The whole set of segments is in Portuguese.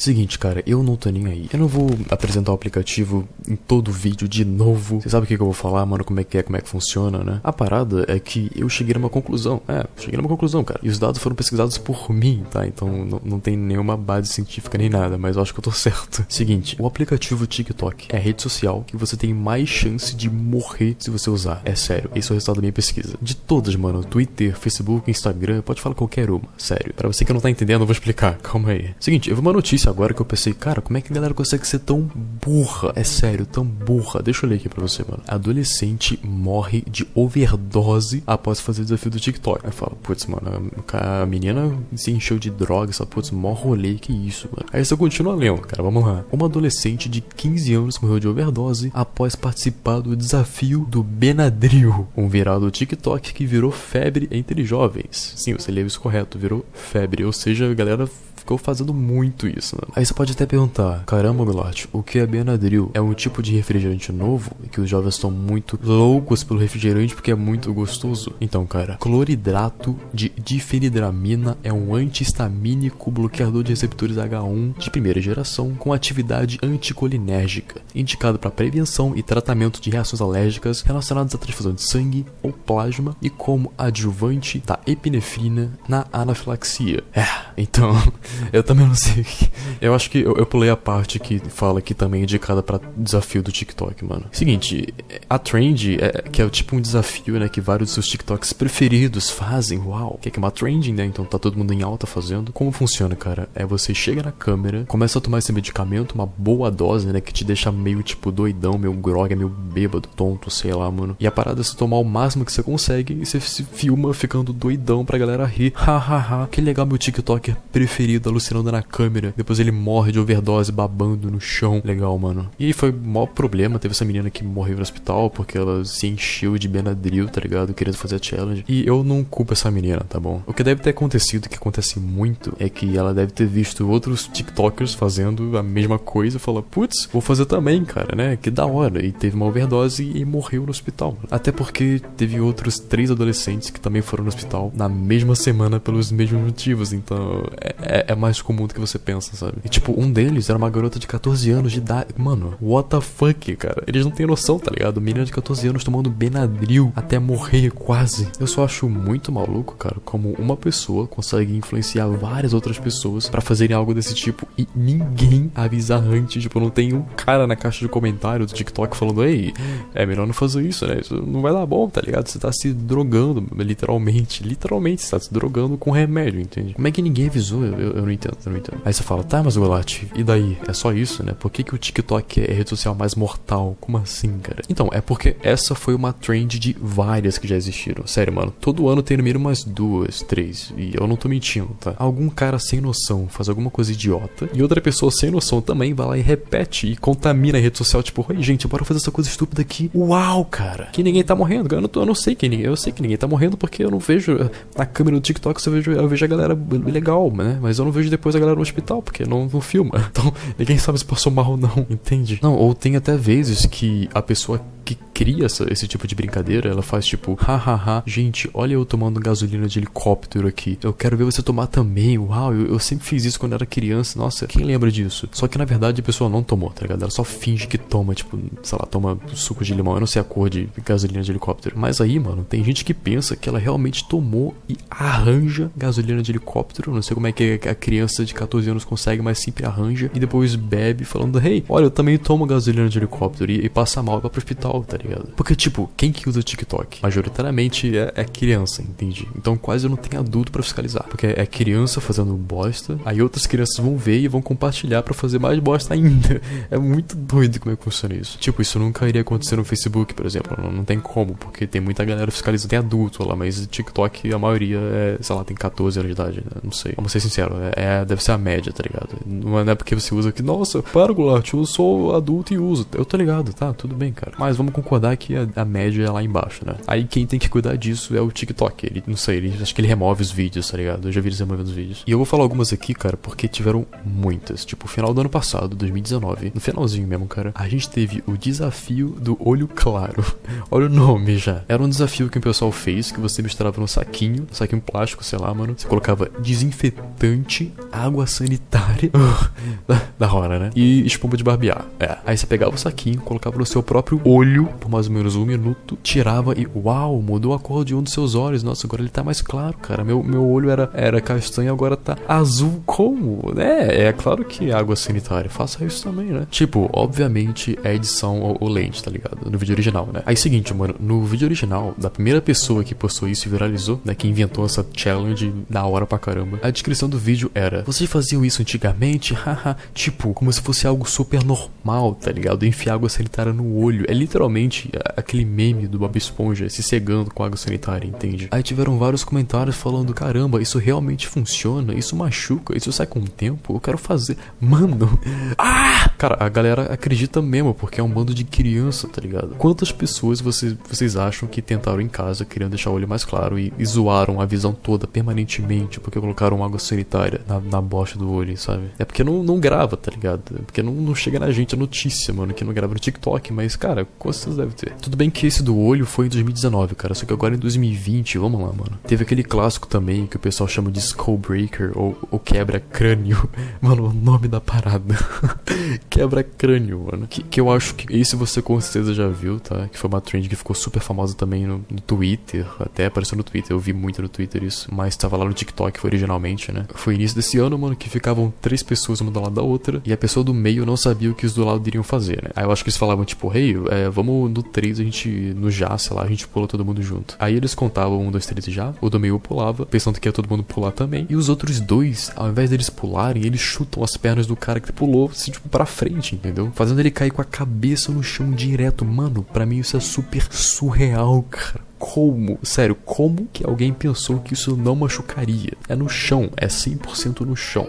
Seguinte, cara, eu não tô nem aí. Eu não vou apresentar o aplicativo em todo vídeo de novo. Você sabe o que, que eu vou falar, mano? Como é que é, como é que funciona, né? A parada é que eu cheguei numa conclusão. É, cheguei numa conclusão, cara. E os dados foram pesquisados por mim, tá? Então não, não tem nenhuma base científica nem nada, mas eu acho que eu tô certo. Seguinte, o aplicativo TikTok é a rede social que você tem mais chance de morrer se você usar. É sério, esse é o resultado da minha pesquisa. De todas, mano, Twitter, Facebook, Instagram, pode falar qualquer uma, sério. Para você que não tá entendendo, eu vou explicar. Calma aí. Seguinte, eu vi uma notícia agora que eu pensei, cara, como é que a galera consegue ser tão burra? É sério, tão burra. Deixa eu ler aqui pra você, mano. Adolescente morre de overdose após fazer o desafio do TikTok. Aí fala, putz, mano, a menina se encheu de droga, essa putz, mó rolê, que isso, mano. Aí você continua lendo, cara, vamos lá. Uma adolescente de 15 anos morreu de overdose após participar do desafio do Benadryl, um viral do TikTok que virou febre entre jovens. Sim, você leu isso correto, virou febre, ou seja, a galera ficou fazendo muito isso, mano. Aí você pode até perguntar, caramba, Milart, o que é Benadryl? É um tipo de refrigerante novo que os jovens estão muito loucos pelo refrigerante porque é muito gostoso. Então, cara, cloridrato de difenidramina é um antihistamínico bloqueador de receptores H1 de primeira geração com atividade anticolinérgica, indicado para prevenção e tratamento de reações alérgicas relacionadas à transfusão de sangue ou plasma e como adjuvante da epinefrina na anafilaxia. É, então eu também não sei. Eu acho que eu, eu, pulei a parte que fala que também é indicada para desafio do TikTok, mano. Seguinte, a trend, é, que é tipo um desafio, né, que vários dos seus TikToks preferidos fazem. Uau, que é, que é uma trending, né? Então tá todo mundo em alta fazendo. Como funciona, cara? É você chega na câmera, começa a tomar esse medicamento, uma boa dose, né, que te deixa meio tipo doidão, meio grog, meio bêbado, tonto, sei lá, mano. E a parada é você tomar o máximo que você consegue e você se filma ficando doidão pra galera rir. Hahaha, que legal meu TikToker preferido alucinando na câmera. Depois ele morre de overdose, babando no chão. Legal, mano. E foi o maior problema. Teve essa menina que morreu no hospital porque ela se encheu de Benadryl, tá ligado? Querendo fazer a challenge. E eu não culpo essa menina, tá bom? O que deve ter acontecido, que acontece muito, é que ela deve ter visto outros TikTokers fazendo a mesma coisa e falou: putz, vou fazer também, cara, né? Que da hora. E teve uma overdose e morreu no hospital. Até porque teve outros três adolescentes que também foram no hospital na mesma semana pelos mesmos motivos. Então é, é, é mais comum do que você pensa, sabe? E tipo, um deles era uma garota de 14 anos de idade. Mano, what the fuck, cara? Eles não têm noção, tá ligado? Menina de 14 anos tomando Benadryl até morrer quase. Eu só acho muito maluco, cara, como uma pessoa consegue influenciar várias outras pessoas para fazerem algo desse tipo e ninguém avisar antes. Tipo, não tem um cara na caixa de comentário do TikTok falando: Ei, é melhor não fazer isso, né? Isso não vai dar bom, tá ligado? Você tá se drogando, literalmente. Literalmente, você tá se drogando com remédio, entende? Como é que ninguém avisou? Eu, eu, eu não entendo, eu não entendo. Aí você fala, tá, mas Golat, e daí? É só isso, né? Por que, que o TikTok é a rede social mais mortal? Como assim, cara? Então, é porque essa foi uma trend de várias que já existiram. Sério, mano. Todo ano tem no mínimo umas duas, três. E eu não tô mentindo, tá? Algum cara sem noção faz alguma coisa idiota. E outra pessoa sem noção também vai lá e repete e contamina a rede social. Tipo, oi, gente, bora fazer essa coisa estúpida aqui. Uau, cara. Que ninguém tá morrendo. Eu não, tô, eu não sei que ninguém. Eu sei que ninguém tá morrendo porque eu não vejo. Na câmera do TikTok eu vejo, eu vejo a galera legal, né? Mas eu não vejo depois a galera no hospital, porque não, não filma. Então, ninguém sabe se passou mal ou não, entende? Não, ou tem até vezes que a pessoa que cria essa, esse tipo de brincadeira, ela faz tipo, hahaha, gente, olha eu tomando gasolina de helicóptero aqui. Eu quero ver você tomar também. Uau, eu, eu, sempre fiz isso quando era criança. Nossa, quem lembra disso? Só que na verdade a pessoa não tomou, tá ligado? Ela só finge que toma, tipo, sei lá, toma suco de limão. Eu não sei a cor de gasolina de helicóptero. Mas aí, mano, tem gente que pensa que ela realmente tomou e arranja gasolina de helicóptero. Não sei como é que a criança de 14 anos consegue, mas sempre arranja. E depois bebe falando, hey, olha, eu também tomo gasolina de helicóptero. E, e passa mal vai pro hospital, tá ligado? Porque, tipo, quem que usa TikTok? Majoritariamente é, é criança, entende? Então quase não tem adulto para fiscalizar. Porque é criança fazendo bosta, aí outras crianças vão ver e vão compartilhar para fazer mais bosta ainda. É muito doido como é que funciona isso. Tipo, isso nunca iria acontecer no Facebook, por exemplo. Não, não tem como, porque tem muita galera fiscalizando, tem adulto lá, mas TikTok a maioria é, sei lá, tem 14 anos de idade, né? não sei. Vamos ser sincero, é, é, deve ser a média, tá ligado? Não é porque você usa que, nossa, para, Goulart, eu sou adulto e uso. Eu tô ligado, tá? Tudo bem, cara. Mas vamos concordar que a, a média é lá embaixo, né? Aí quem tem que cuidar disso é o TikTok. Ele, não sei, ele, acho que ele remove os vídeos, tá ligado? Eu já vi eles removendo os vídeos. E eu vou falar algumas aqui, cara, porque tiveram muitas. Tipo, final do ano passado, 2019, no finalzinho mesmo, cara, a gente teve o desafio do olho claro. Olha o nome já. Era um desafio que o pessoal fez, que você misturava num saquinho, um saquinho plástico, sei lá, mano. Você colocava desinfetante água sanitária. da hora, né? E espuma de barbear. É. Aí você pegava o saquinho, colocava no seu próprio olho por mais ou menos um minuto, tirava e uau, mudou a cor de um dos seus olhos. Nossa, agora ele tá mais claro, cara. Meu, meu olho era, era castanho, agora tá azul como? É, é claro que água sanitária. Faça isso também, né? Tipo, obviamente é edição ou, ou lente, tá ligado? No vídeo original, né? Aí seguinte, mano, no vídeo original, da primeira pessoa que postou isso e viralizou, né? Que inventou essa challenge da hora pra caramba. A descrição do vídeo era: Vocês faziam isso antigamente? Haha, tipo, como se fosse algo super normal, tá ligado? Enfiar água sanitária no olho. É literalmente aquele meme do Bob Esponja se cegando com água sanitária, entende? Aí tiveram vários comentários falando: caramba, isso realmente funciona, isso machuca, isso sai com o tempo, eu quero fazer. Mano, ah! Cara, a galera acredita mesmo, porque é um bando de criança, tá ligado? Quantas pessoas vocês, vocês acham que tentaram em casa, querendo deixar o olho mais claro e, e zoaram a visão toda permanentemente porque colocaram água sanitária na, na bosta do olho, sabe? É porque não, não grava, tá ligado? É porque não, não chega na gente a notícia, mano, que não grava no TikTok, mas, cara, certeza deve ter. Tudo bem que esse do olho foi em 2019, cara, só que agora em 2020, vamos lá, mano. Teve aquele clássico também que o pessoal chama de Skullbreaker ou, ou quebra-crânio. Mano, o nome da parada. quebra-crânio, mano. Que, que eu acho que esse você com certeza já viu, tá? Que foi uma trend que ficou super famosa também no, no Twitter. Até apareceu no Twitter, eu vi muito no Twitter isso. Mas tava lá no TikTok originalmente, né? Foi início desse ano, mano, que ficavam três pessoas uma do lado da outra. E a pessoa do meio não sabia o que os do lado iriam fazer, né? Aí eu acho que eles falavam, tipo, hey, é, vamos no 3, a gente. No já, sei lá, a gente pula todo mundo junto. Aí eles contavam um, dois, três já. O do meio pulava, pensando que ia todo mundo pular também. E os outros dois, ao invés deles pularem, eles chutam as pernas do cara que pulou, assim, tipo, pra frente, entendeu? Fazendo ele cair com a cabeça no chão direto. Mano, para mim isso é super surreal, cara como, sério, como que alguém pensou que isso não machucaria? É no chão, é 100% no chão.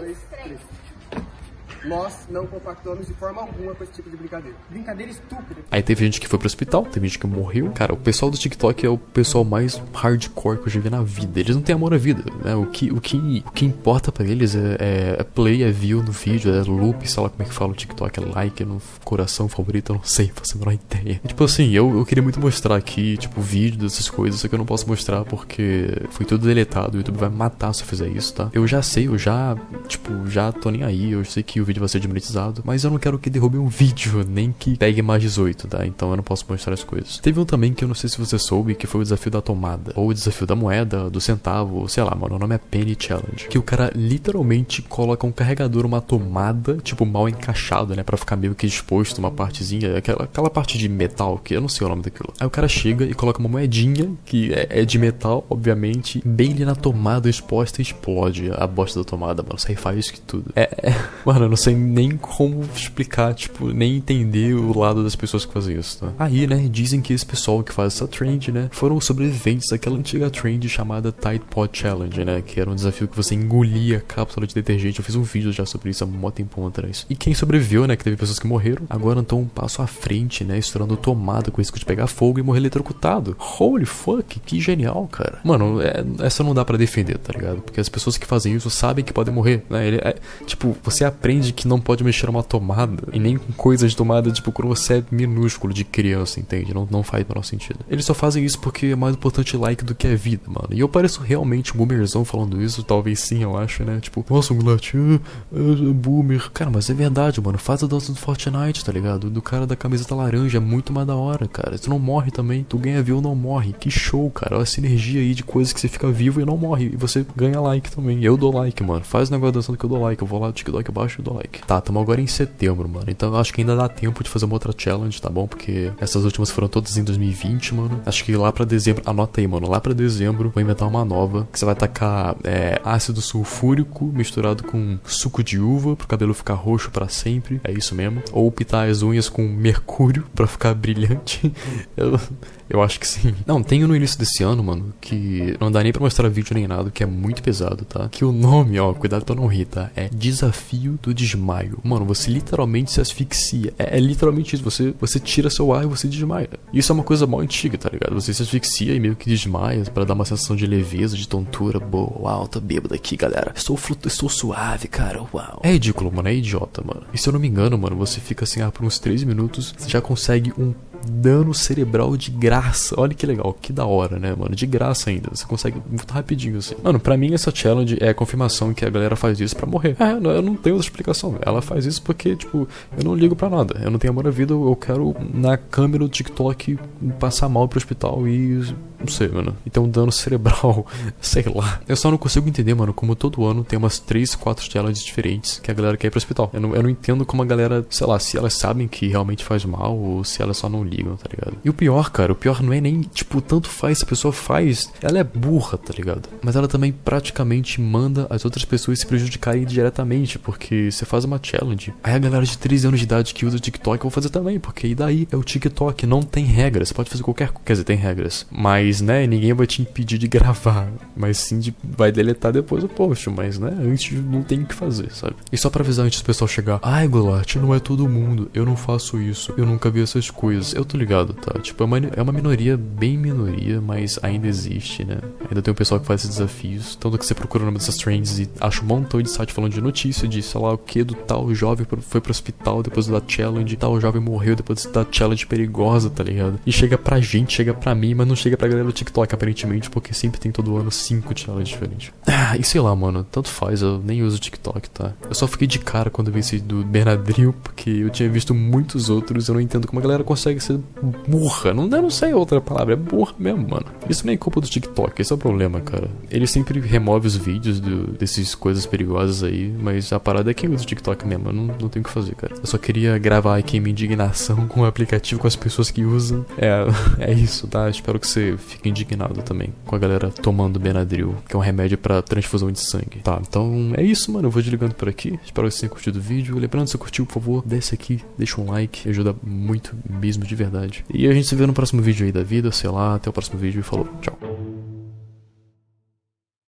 Nós não compactuamos de forma alguma com esse tipo de brincadeira. Brincadeira estúpida. Aí teve gente que foi pro hospital, teve gente que morreu. Cara, o pessoal do TikTok é o pessoal mais hardcore que eu já vi na vida. Eles não têm amor à vida, né? O que, o que, o que importa para eles é, é, é, play, é view no vídeo, é loop, sei lá como é que fala o TikTok, é like, é no coração favorito, eu não sei, faço a menor ideia. E, tipo assim, eu, eu queria muito mostrar aqui, tipo, vídeo dessas coisas, só que eu não posso mostrar porque foi tudo deletado. O YouTube vai matar se eu fizer isso, tá? Eu já sei, eu já, tipo, já tô nem aí, eu sei que o vídeo vai ser desmonetizado, mas eu não quero que derrube um vídeo, nem que pegue mais 18, tá? Então eu não posso mostrar as coisas. Teve um também que eu não sei se você soube, que foi o desafio da tomada, ou o desafio da moeda, do centavo, sei lá, mano, o nome é Penny Challenge. Que o cara literalmente coloca um carregador, uma tomada, tipo, mal encaixado, né? Pra ficar meio que exposto uma partezinha, aquela, aquela parte de metal, que eu não sei o nome daquilo. Aí o cara chega e coloca uma moedinha, que é, é de metal, obviamente, bem ali na tomada exposta e explode a bosta da tomada, mano. Sai faísca e tudo. É, é, mano, eu não sei nem como explicar, tipo, nem entender o lado das pessoas que fazem isso, tá? Aí, né, dizem que esse pessoal que faz essa trend, né, foram sobreviventes daquela antiga trend chamada Tide Pod Challenge, né, que era um desafio que você engolia cápsula de detergente. Eu fiz um vídeo já sobre isso há um tempo atrás. E quem sobreviveu, né, que teve pessoas que morreram, agora estão um passo à frente, né, estourando tomada com risco de pegar fogo e morrer eletrocutado. Holy fuck, que genial, cara. Mano, é, essa não dá para defender, tá ligado? Porque as pessoas que fazem isso sabem que podem morrer, né? Ele, é, tipo, você aprende que não pode mexer numa tomada. E nem com coisas de tomada, tipo, quando você é minúsculo de criança, entende? Não, não faz o menor sentido. Eles só fazem isso porque é mais importante like do que a vida, mano. E eu pareço realmente um boomerzão falando isso, talvez sim, eu acho, né? Tipo, nossa, moleque, uh, uh, boomer. Cara, mas é verdade, mano. Faz a dança do Fortnite, tá ligado? Do cara da camiseta laranja, é muito mais da hora, cara. Tu não morre também. Tu ganha view não morre. Que show, cara. Olha a sinergia aí de coisas que você fica vivo e não morre. E você ganha like também. Eu dou like, mano. Faz o negócio dançando que eu dou like. Eu vou lá no TikTok abaixo e dou like. Tá, tamo agora em setembro, mano. Então eu acho que ainda dá tempo de fazer uma outra challenge, tá bom? Porque essas últimas foram todas em 2020, mano. Acho que lá pra dezembro, anota aí, mano. Lá pra dezembro vou inventar uma nova. Que você vai tacar é, ácido sulfúrico misturado com suco de uva pro cabelo ficar roxo para sempre. É isso mesmo. Ou pintar as unhas com mercúrio para ficar brilhante. eu, eu acho que sim. Não, tem no início desse ano, mano, que não dá nem pra mostrar vídeo nem nada, que é muito pesado, tá? Que o nome, ó, cuidado pra não rir, tá? É Desafio do Desmaio. Mano, você literalmente se asfixia. É, é literalmente isso. Você, você tira seu ar e você desmaia. Isso é uma coisa mal antiga, tá ligado? Você se asfixia e meio que desmaia para dar uma sensação de leveza, de tontura. Boa, uau, tô bêbado aqui, galera. Estou, estou suave, cara. Uau. É ridículo, mano. É idiota, mano. E se eu não me engano, mano, você fica assim, ah, por uns 3 minutos, você já consegue um dano cerebral de graça. Olha que legal, que da hora, né, mano? De graça ainda. Você consegue muito rapidinho assim. Mano, pra mim essa challenge é a confirmação que a galera faz isso para morrer. É, eu não tenho outra explicação. Ela faz isso porque, tipo, eu não ligo para nada. Eu não tenho amor à vida, eu quero na câmera do TikTok passar mal pro hospital e. Não sei, mano. E ter um dano cerebral, sei lá. Eu só não consigo entender, mano, como todo ano tem umas 3, 4 challenges diferentes que a galera quer ir pro hospital. Eu não, eu não entendo como a galera, sei lá, se elas sabem que realmente faz mal ou se elas só não ligam, tá ligado? E o pior, cara, o pior não é nem, tipo, tanto faz se a pessoa faz, ela é burra, tá ligado? Mas ela também praticamente manda as outras pessoas se prejudicarem diretamente, porque você faz uma challenge. Aí a galera de 13 anos de idade que usa o TikTok eu vou fazer também, porque e daí é o TikTok, não tem regras, você pode fazer qualquer coisa, quer dizer, tem regras. Mas, né, ninguém vai te impedir de gravar, mas sim de, vai deletar depois o post, mas, né, antes não tem o que fazer, sabe? E só pra avisar antes do pessoal chegar, ai, Golart, não é todo mundo, eu não faço isso, eu nunca vi essas coisas. Eu tô ligado, tá? Tipo, é uma, é uma minoria, bem minoria, mas ainda existe, né? Ainda tem o pessoal que faz esses desafios. Tanto que você procura o nome dessas trends e acha um montão de site falando de notícia, de sei lá o que, do tal jovem foi pro hospital depois da challenge, tal jovem morreu depois da challenge perigosa, tá ligado? E chega pra gente, chega pra mim, mas não chega pra galera do TikTok, aparentemente, porque sempre tem todo ano cinco challenges diferentes. Ah, e sei lá, mano, tanto faz, eu nem uso TikTok, tá? Eu só fiquei de cara quando vi esse do Bernardinho, porque eu tinha visto muitos outros, eu não entendo como a galera consegue ser burra. Não, eu não sei outra palavra, é burra mesmo, mano. Isso nem é culpa do TikTok, esse é o problema, cara. Ele sempre remove os vídeos do, desses coisas perigosas aí, mas a parada é quem usa o TikTok mesmo, eu não, não tenho o que fazer, cara. Eu só queria gravar aqui minha indignação com o aplicativo, com as pessoas que usam. É, é isso, tá? Espero que você fique indignado também com a galera tomando Benadryl, que é um remédio para transfusão de sangue. Tá, então é isso, mano. Eu vou desligando por aqui. Espero que você tenha curtido o vídeo. Lembrando, se curtiu, por favor, desce aqui, deixa um like, ajuda muito mesmo de verdade. E a gente se vê no próximo vídeo aí da vida, sei lá. Até o próximo vídeo e falou. Tchau.